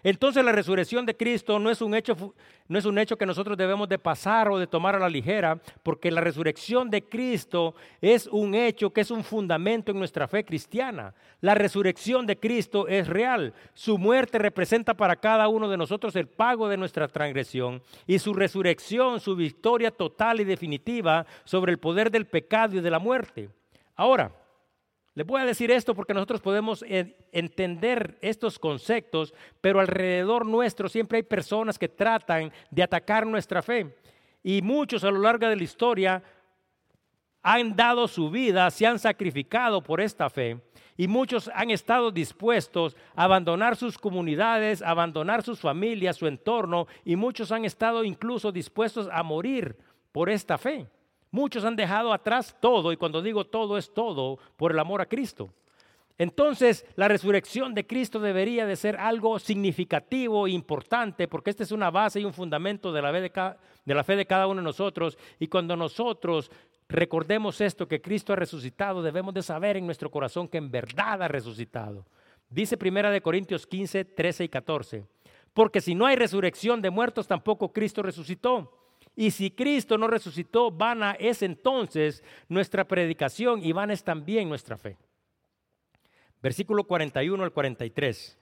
Entonces la resurrección de Cristo no es un hecho, no es un hecho que nosotros debemos de pasar o de tomar a la ligera, porque la resurrección de Cristo es un hecho que es un fundamento en nuestra fe cristiana. La resurrección de Cristo es real. Su muerte representa para cada uno de nosotros el pago de nuestra transgresión y su resurrección, su victoria total y definitiva sobre el poder del pecado y de la muerte. Ahora, les voy a decir esto porque nosotros podemos entender estos conceptos, pero alrededor nuestro siempre hay personas que tratan de atacar nuestra fe. Y muchos a lo largo de la historia han dado su vida, se han sacrificado por esta fe. Y muchos han estado dispuestos a abandonar sus comunidades, abandonar sus familias, su entorno, y muchos han estado incluso dispuestos a morir por esta fe. Muchos han dejado atrás todo, y cuando digo todo es todo, por el amor a Cristo. Entonces, la resurrección de Cristo debería de ser algo significativo e importante, porque esta es una base y un fundamento de la, fe de, de la fe de cada uno de nosotros. Y cuando nosotros recordemos esto, que Cristo ha resucitado, debemos de saber en nuestro corazón que en verdad ha resucitado. Dice Primera de Corintios 15, 13 y 14. Porque si no hay resurrección de muertos, tampoco Cristo resucitó. Y si Cristo no resucitó, vana es entonces nuestra predicación y vana es también nuestra fe. Versículo 41 al 43.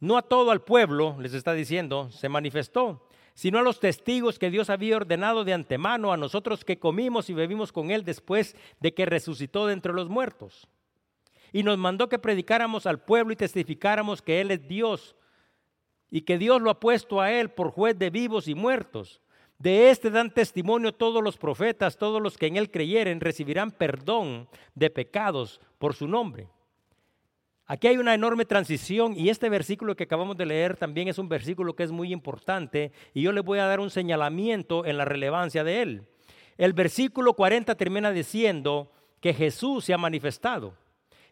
no a todo el pueblo, les está diciendo, se manifestó, sino a los testigos que Dios había ordenado de antemano, a nosotros que comimos y bebimos con Él después de que resucitó de entre los muertos. Y nos mandó que predicáramos al pueblo y testificáramos que Él es Dios y que Dios lo ha puesto a Él por juez de vivos y muertos. De este dan testimonio todos los profetas, todos los que en Él creyeren recibirán perdón de pecados por su nombre. Aquí hay una enorme transición y este versículo que acabamos de leer también es un versículo que es muy importante y yo le voy a dar un señalamiento en la relevancia de él. El versículo 40 termina diciendo que Jesús se ha manifestado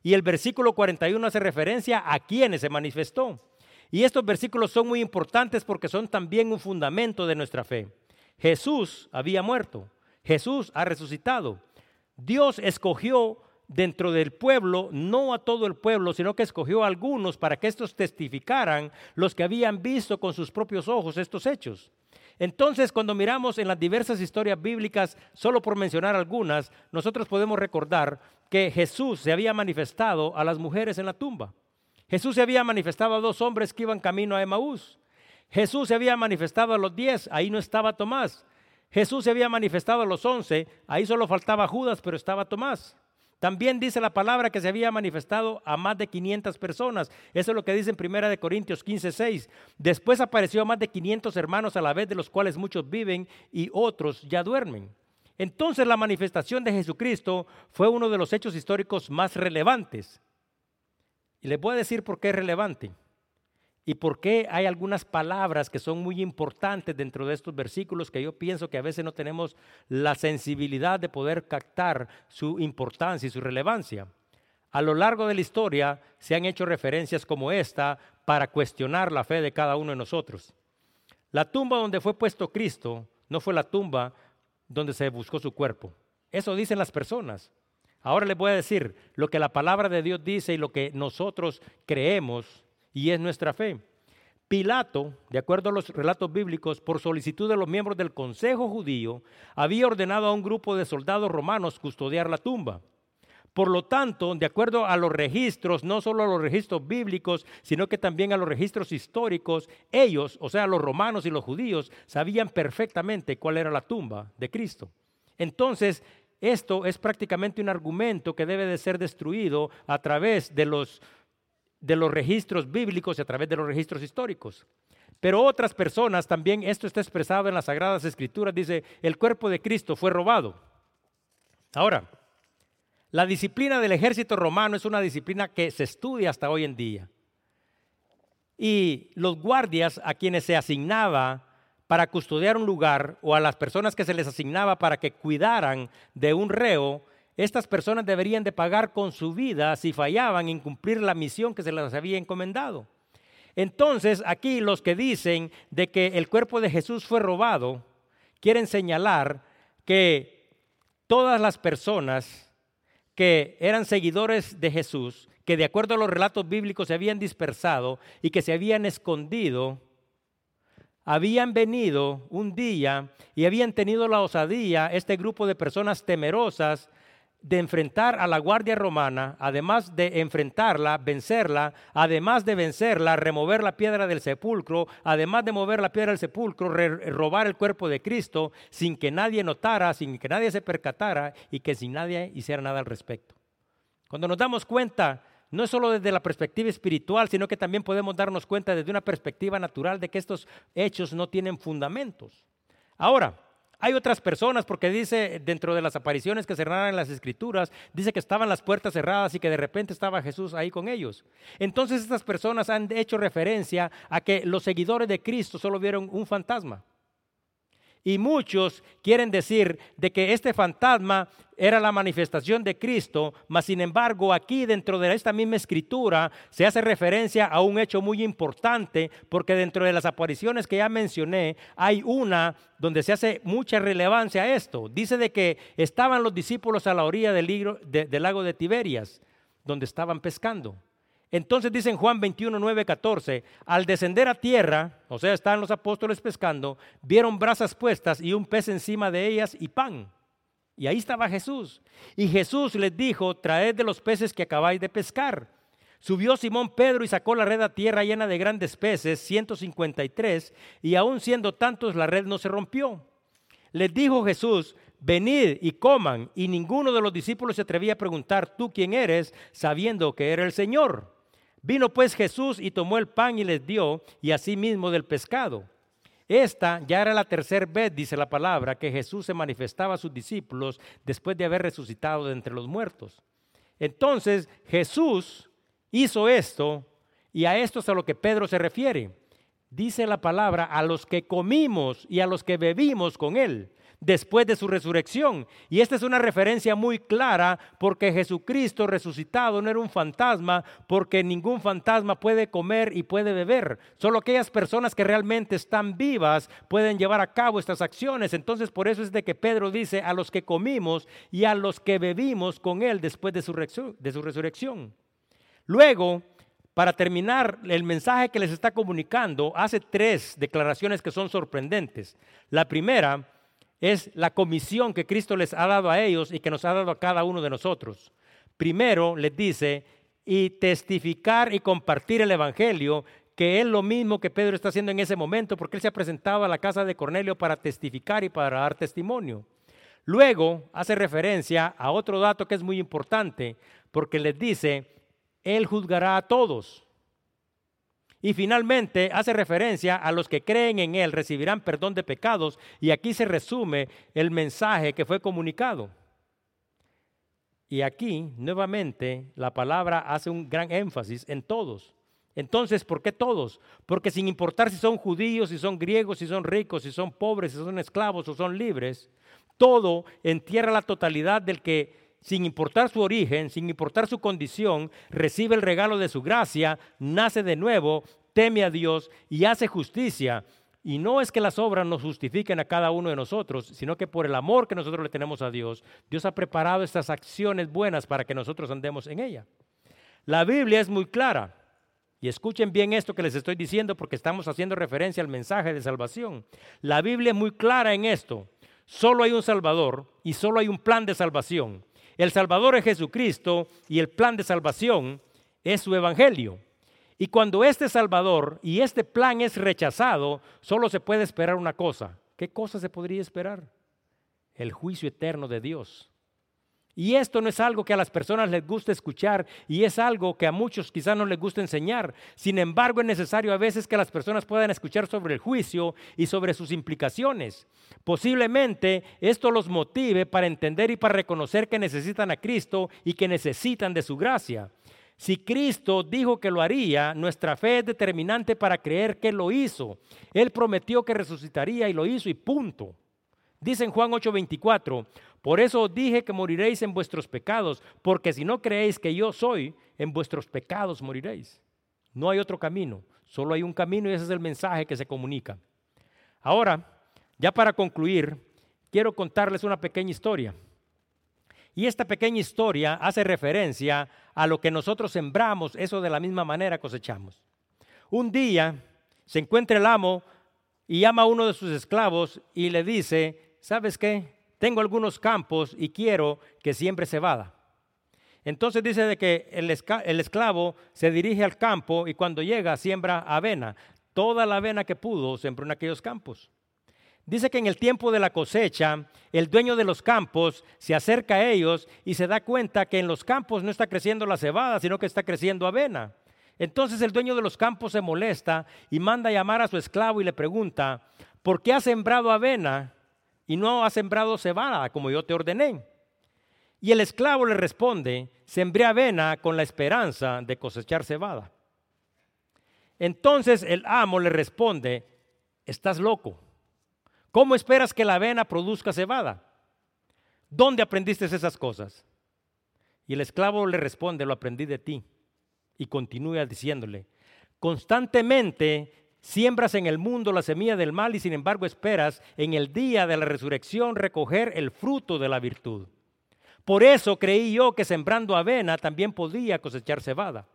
y el versículo 41 hace referencia a quienes se manifestó. Y estos versículos son muy importantes porque son también un fundamento de nuestra fe. Jesús había muerto, Jesús ha resucitado. Dios escogió dentro del pueblo, no a todo el pueblo, sino que escogió a algunos para que estos testificaran los que habían visto con sus propios ojos estos hechos. Entonces, cuando miramos en las diversas historias bíblicas, solo por mencionar algunas, nosotros podemos recordar que Jesús se había manifestado a las mujeres en la tumba. Jesús se había manifestado a dos hombres que iban camino a Emaús. Jesús se había manifestado a los diez, ahí no estaba Tomás. Jesús se había manifestado a los once, ahí solo faltaba Judas, pero estaba Tomás. También dice la palabra que se había manifestado a más de 500 personas. Eso es lo que dice en 1 Corintios 15, 6. Después apareció a más de 500 hermanos a la vez, de los cuales muchos viven y otros ya duermen. Entonces la manifestación de Jesucristo fue uno de los hechos históricos más relevantes. Y les voy a decir por qué es relevante y por qué hay algunas palabras que son muy importantes dentro de estos versículos que yo pienso que a veces no tenemos la sensibilidad de poder captar su importancia y su relevancia. A lo largo de la historia se han hecho referencias como esta para cuestionar la fe de cada uno de nosotros. La tumba donde fue puesto Cristo no fue la tumba donde se buscó su cuerpo. Eso dicen las personas. Ahora les voy a decir lo que la palabra de Dios dice y lo que nosotros creemos y es nuestra fe. Pilato, de acuerdo a los relatos bíblicos, por solicitud de los miembros del Consejo judío, había ordenado a un grupo de soldados romanos custodiar la tumba. Por lo tanto, de acuerdo a los registros, no solo a los registros bíblicos, sino que también a los registros históricos, ellos, o sea, los romanos y los judíos, sabían perfectamente cuál era la tumba de Cristo. Entonces, esto es prácticamente un argumento que debe de ser destruido a través de los de los registros bíblicos y a través de los registros históricos. Pero otras personas también, esto está expresado en las Sagradas Escrituras, dice, el cuerpo de Cristo fue robado. Ahora, la disciplina del ejército romano es una disciplina que se estudia hasta hoy en día. Y los guardias a quienes se asignaba para custodiar un lugar o a las personas que se les asignaba para que cuidaran de un reo, estas personas deberían de pagar con su vida si fallaban en cumplir la misión que se les había encomendado. Entonces, aquí los que dicen de que el cuerpo de Jesús fue robado, quieren señalar que todas las personas que eran seguidores de Jesús, que de acuerdo a los relatos bíblicos se habían dispersado y que se habían escondido, habían venido un día y habían tenido la osadía, este grupo de personas temerosas, de enfrentar a la guardia romana, además de enfrentarla, vencerla, además de vencerla, remover la piedra del sepulcro, además de mover la piedra del sepulcro, robar el cuerpo de Cristo sin que nadie notara, sin que nadie se percatara y que sin nadie hiciera nada al respecto. Cuando nos damos cuenta, no solo desde la perspectiva espiritual, sino que también podemos darnos cuenta desde una perspectiva natural de que estos hechos no tienen fundamentos. Ahora, hay otras personas, porque dice dentro de las apariciones que se en las escrituras, dice que estaban las puertas cerradas y que de repente estaba Jesús ahí con ellos. Entonces estas personas han hecho referencia a que los seguidores de Cristo solo vieron un fantasma. Y muchos quieren decir de que este fantasma era la manifestación de Cristo, mas sin embargo aquí dentro de esta misma escritura se hace referencia a un hecho muy importante, porque dentro de las apariciones que ya mencioné hay una donde se hace mucha relevancia a esto. Dice de que estaban los discípulos a la orilla del, lago de Tiberias, donde estaban pescando. Entonces dice en Juan 21, 9, 14, al descender a tierra, o sea, estaban los apóstoles pescando, vieron brasas puestas y un pez encima de ellas y pan. Y ahí estaba Jesús. Y Jesús les dijo, traed de los peces que acabáis de pescar. Subió Simón Pedro y sacó la red a tierra llena de grandes peces, 153, y aun siendo tantos la red no se rompió. Les dijo Jesús, venid y coman, y ninguno de los discípulos se atrevía a preguntar, ¿tú quién eres? sabiendo que era el Señor. Vino pues Jesús y tomó el pan y les dio, y asimismo del pescado. Esta ya era la tercera vez, dice la palabra, que Jesús se manifestaba a sus discípulos después de haber resucitado de entre los muertos. Entonces Jesús hizo esto y a esto es a lo que Pedro se refiere. Dice la palabra a los que comimos y a los que bebimos con él después de su resurrección. Y esta es una referencia muy clara porque Jesucristo resucitado no era un fantasma, porque ningún fantasma puede comer y puede beber. Solo aquellas personas que realmente están vivas pueden llevar a cabo estas acciones. Entonces por eso es de que Pedro dice a los que comimos y a los que bebimos con él después de su, resurrección. Luego, para terminar, el mensaje que les está comunicando hace tres declaraciones que son sorprendentes. La primera es la comisión que Cristo les ha dado a ellos y que nos ha dado a cada uno de nosotros. Primero les dice, y testificar y compartir el Evangelio, que es lo mismo que Pedro está haciendo en ese momento, porque él se ha presentado a la casa de Cornelio para testificar y para dar testimonio. Luego hace referencia a otro dato que es muy importante, porque les dice, Él juzgará a todos. Y finalmente hace referencia a los que creen en Él recibirán perdón de pecados y aquí se resume el mensaje que fue comunicado. Y aquí nuevamente la palabra hace un gran énfasis en todos. Entonces, ¿por qué todos? Porque sin importar si son judíos, si son griegos, si son ricos, si son pobres, si son esclavos o son libres, todo entierra la totalidad del que sin importar su origen, sin importar su condición, recibe el regalo de su gracia, nace de nuevo, teme a Dios y hace justicia. Y no es que las obras nos justifiquen a cada uno de nosotros, sino que por el amor que nosotros le tenemos a Dios, Dios ha preparado estas acciones buenas para que nosotros andemos en ella. La Biblia es muy clara. Y escuchen bien esto que les estoy diciendo porque estamos haciendo referencia al mensaje de salvación. La Biblia es muy clara en esto. Solo hay un Salvador y solo hay un plan de salvación. El Salvador es Jesucristo y el plan de salvación es su Evangelio. Y cuando este Salvador y este plan es rechazado, solo se puede esperar una cosa. ¿Qué cosa se podría esperar? El juicio eterno de Dios. Y esto no es algo que a las personas les guste escuchar y es algo que a muchos quizás no les gusta enseñar. Sin embargo, es necesario a veces que las personas puedan escuchar sobre el juicio y sobre sus implicaciones. Posiblemente esto los motive para entender y para reconocer que necesitan a Cristo y que necesitan de su gracia. Si Cristo dijo que lo haría, nuestra fe es determinante para creer que lo hizo. Él prometió que resucitaría y lo hizo y punto. Dice en Juan 8:24, por eso os dije que moriréis en vuestros pecados, porque si no creéis que yo soy, en vuestros pecados moriréis. No hay otro camino, solo hay un camino y ese es el mensaje que se comunica. Ahora, ya para concluir, quiero contarles una pequeña historia. Y esta pequeña historia hace referencia a lo que nosotros sembramos, eso de la misma manera cosechamos. Un día se encuentra el amo y llama a uno de sus esclavos y le dice, ¿sabes qué? Tengo algunos campos y quiero que siembre cebada. Entonces dice de que el, esclavo se dirige al campo y cuando llega siembra avena. Toda la avena que pudo sembró en aquellos campos. Dice que en el tiempo de la cosecha, el dueño de los campos se acerca a ellos y se da cuenta que en los campos no está creciendo la cebada, sino que está creciendo avena. Entonces el dueño de los campos se molesta y manda a llamar a su esclavo y le pregunta, ¿por qué ha sembrado avena y no ha sembrado cebada como yo te ordené. Y el esclavo le responde, sembré avena con la esperanza de cosechar cebada. Entonces el amo le responde, estás loco. ¿Cómo esperas que la avena produzca cebada? ¿Dónde aprendiste esas cosas? Y el esclavo le responde, lo aprendí de ti. Y continúa diciéndole, constantemente Siembras en el mundo la semilla del mal y sin embargo esperas en el día de la resurrección recoger el fruto de la virtud. Por eso creí yo que sembrando avena también podía cosechar cebada.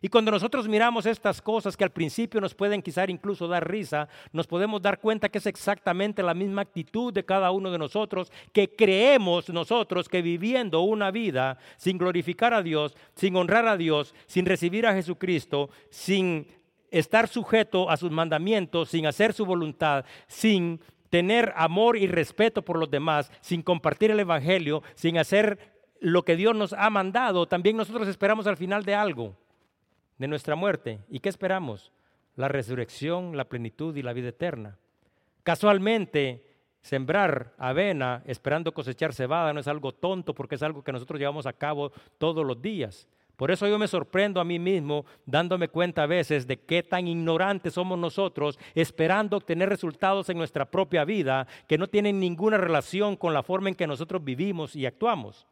Y cuando nosotros miramos estas cosas que al principio nos pueden quizás incluso dar risa, nos podemos dar cuenta que es exactamente la misma actitud de cada uno de nosotros, que creemos nosotros que viviendo una vida sin glorificar a Dios, sin honrar a Dios, sin recibir a Jesucristo, sin estar sujeto a sus mandamientos, sin hacer su voluntad, sin tener amor y respeto por los demás, sin compartir el Evangelio, sin hacer lo que Dios nos ha mandado, también nosotros esperamos al final de algo, de nuestra muerte. ¿Y qué esperamos? La resurrección, la plenitud y la vida eterna. Casualmente, sembrar avena esperando cosechar cebada no es algo tonto porque es algo que nosotros llevamos a cabo todos los días. Por eso yo me sorprendo a mí mismo dándome cuenta a veces de qué tan ignorantes somos nosotros esperando obtener resultados en nuestra propia vida que no tienen ninguna relación con la forma en que nosotros vivimos y actuamos.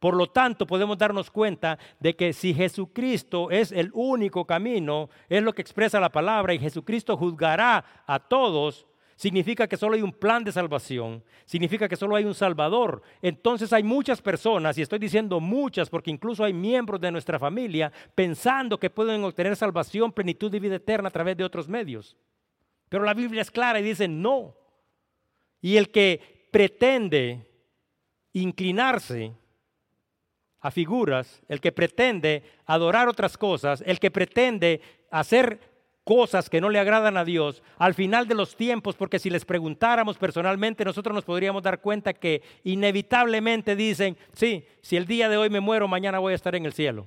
Por lo tanto, podemos darnos cuenta de que si Jesucristo es el único camino, es lo que expresa la palabra, y Jesucristo juzgará a todos, significa que solo hay un plan de salvación, significa que solo hay un Salvador. Entonces hay muchas personas, y estoy diciendo muchas porque incluso hay miembros de nuestra familia, pensando que pueden obtener salvación, plenitud y vida eterna a través de otros medios. Pero la Biblia es clara y dice no. Y el que pretende inclinarse a figuras, el que pretende adorar otras cosas, el que pretende hacer cosas que no le agradan a Dios, al final de los tiempos, porque si les preguntáramos personalmente, nosotros nos podríamos dar cuenta que inevitablemente dicen, sí, si el día de hoy me muero, mañana voy a estar en el cielo.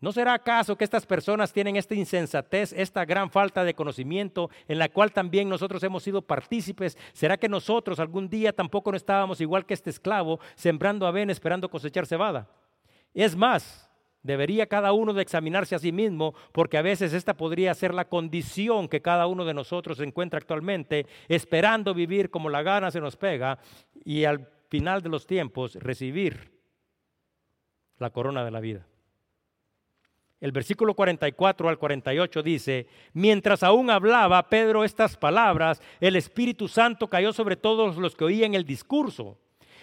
¿No será acaso que estas personas tienen esta insensatez, esta gran falta de conocimiento en la cual también nosotros hemos sido partícipes? ¿Será que nosotros algún día tampoco no estábamos igual que este esclavo, sembrando avena, esperando cosechar cebada? Es más, Debería cada uno de examinarse a sí mismo, porque a veces esta podría ser la condición que cada uno de nosotros se encuentra actualmente, esperando vivir como la gana se nos pega y al final de los tiempos recibir la corona de la vida. El versículo 44 al 48 dice, mientras aún hablaba Pedro estas palabras, el Espíritu Santo cayó sobre todos los que oían el discurso.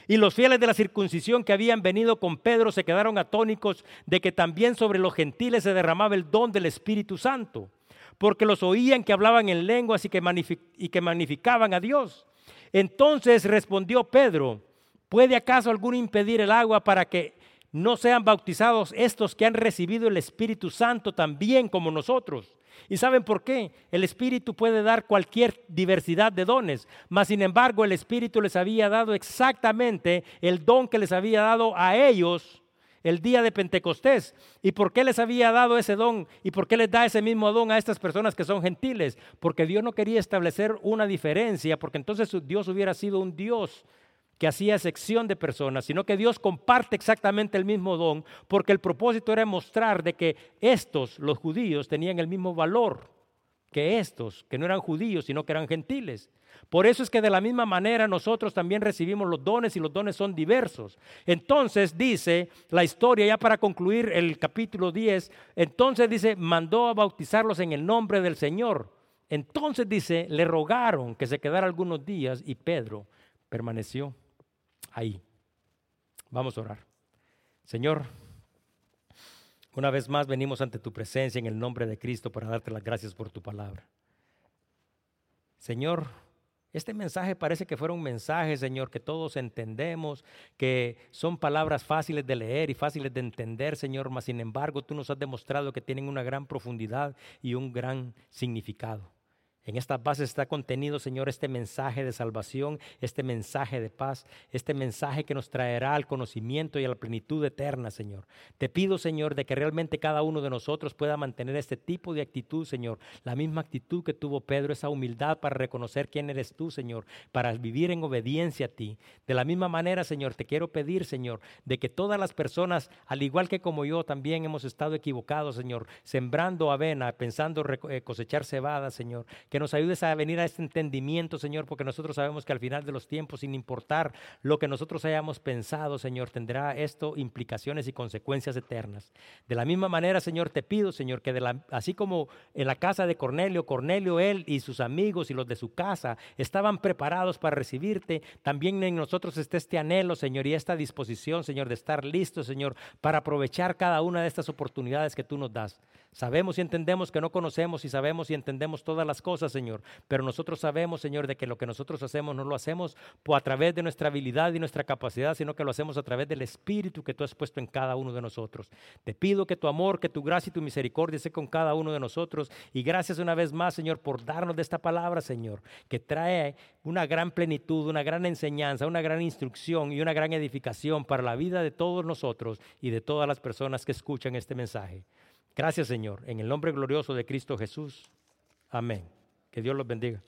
Y los fieles de la circuncisión que habían venido con Pedro se quedaron atónicos de que también sobre los gentiles se derramaba el don del Espíritu Santo, porque los oían que hablaban en lenguas y que, y que magnificaban a Dios. Entonces respondió Pedro, ¿puede acaso alguno impedir el agua para que no sean bautizados estos que han recibido el Espíritu Santo también como nosotros? ¿Y saben por qué? El Espíritu puede dar cualquier diversidad de dones, mas sin embargo el Espíritu les había dado exactamente el don que les había dado a ellos el día de Pentecostés. ¿Y por qué les había dado ese don? ¿Y por qué les da ese mismo don a estas personas que son gentiles? Porque Dios no quería establecer una diferencia, porque entonces Dios hubiera sido un Dios que hacía sección de personas, sino que Dios comparte exactamente el mismo don, porque el propósito era mostrar de que estos, los judíos, tenían el mismo valor que estos, que no eran judíos, sino que eran gentiles. Por eso es que de la misma manera nosotros también recibimos los dones y los dones son diversos. Entonces dice la historia, ya para concluir el capítulo 10, entonces dice, mandó a bautizarlos en el nombre del Señor. Entonces dice, le rogaron que se quedara algunos días y Pedro permaneció ahí. Vamos a orar. Señor, una vez más venimos ante tu presencia en el nombre de Cristo para darte las gracias por tu palabra. Señor, este mensaje parece que fuera un mensaje, Señor, que todos entendemos, que son palabras fáciles de leer y fáciles de entender, Señor, mas sin embargo tú nos has demostrado que tienen una gran profundidad y un gran significado. En estas bases está contenido, Señor, este mensaje de salvación, este mensaje de paz, este mensaje que nos traerá al conocimiento y a la plenitud eterna, Señor. Te pido, Señor, de que realmente cada uno de nosotros pueda mantener este tipo de actitud, Señor. La misma actitud que tuvo Pedro, esa humildad para reconocer quién eres tú, Señor, para vivir en obediencia a ti. De la misma manera, Señor, te quiero pedir, Señor, de que todas las personas, al igual que como yo, también hemos estado equivocados, Señor, sembrando avena, pensando eh, cosechar cebada, Señor, que nos ayudes a venir a este entendimiento, Señor, porque nosotros sabemos que al final de los tiempos, sin importar lo que nosotros hayamos pensado, Señor, tendrá esto implicaciones y consecuencias eternas. De la misma manera, Señor, te pido, Señor, que así como en la casa de Cornelio, Cornelio, él y sus amigos y los de su casa estaban preparados para recibirte, también en nosotros esté este anhelo, Señor, y esta disposición, Señor, de estar listos, Señor, para aprovechar cada una de estas oportunidades que tú nos das. Sabemos y entendemos que no conocemos y sabemos y entendemos todas las cosas, Señor, pero nosotros sabemos, Señor, de que lo que nosotros hacemos no lo hacemos a través de nuestra habilidad y nuestra capacidad, sino que lo hacemos a través del Espíritu que tú has puesto en cada uno de nosotros. Te pido que tu amor, que tu gracia y tu misericordia esté con cada uno de nosotros y gracias una vez más, Señor, por darnos de esta palabra, Señor, que trae una gran plenitud, una gran enseñanza, una gran instrucción y una gran edificación para la vida de todos nosotros y de todas las personas que escuchan este mensaje. Gracias Señor, en el nombre glorioso de Cristo Jesús. Amén. Que Dios los bendiga.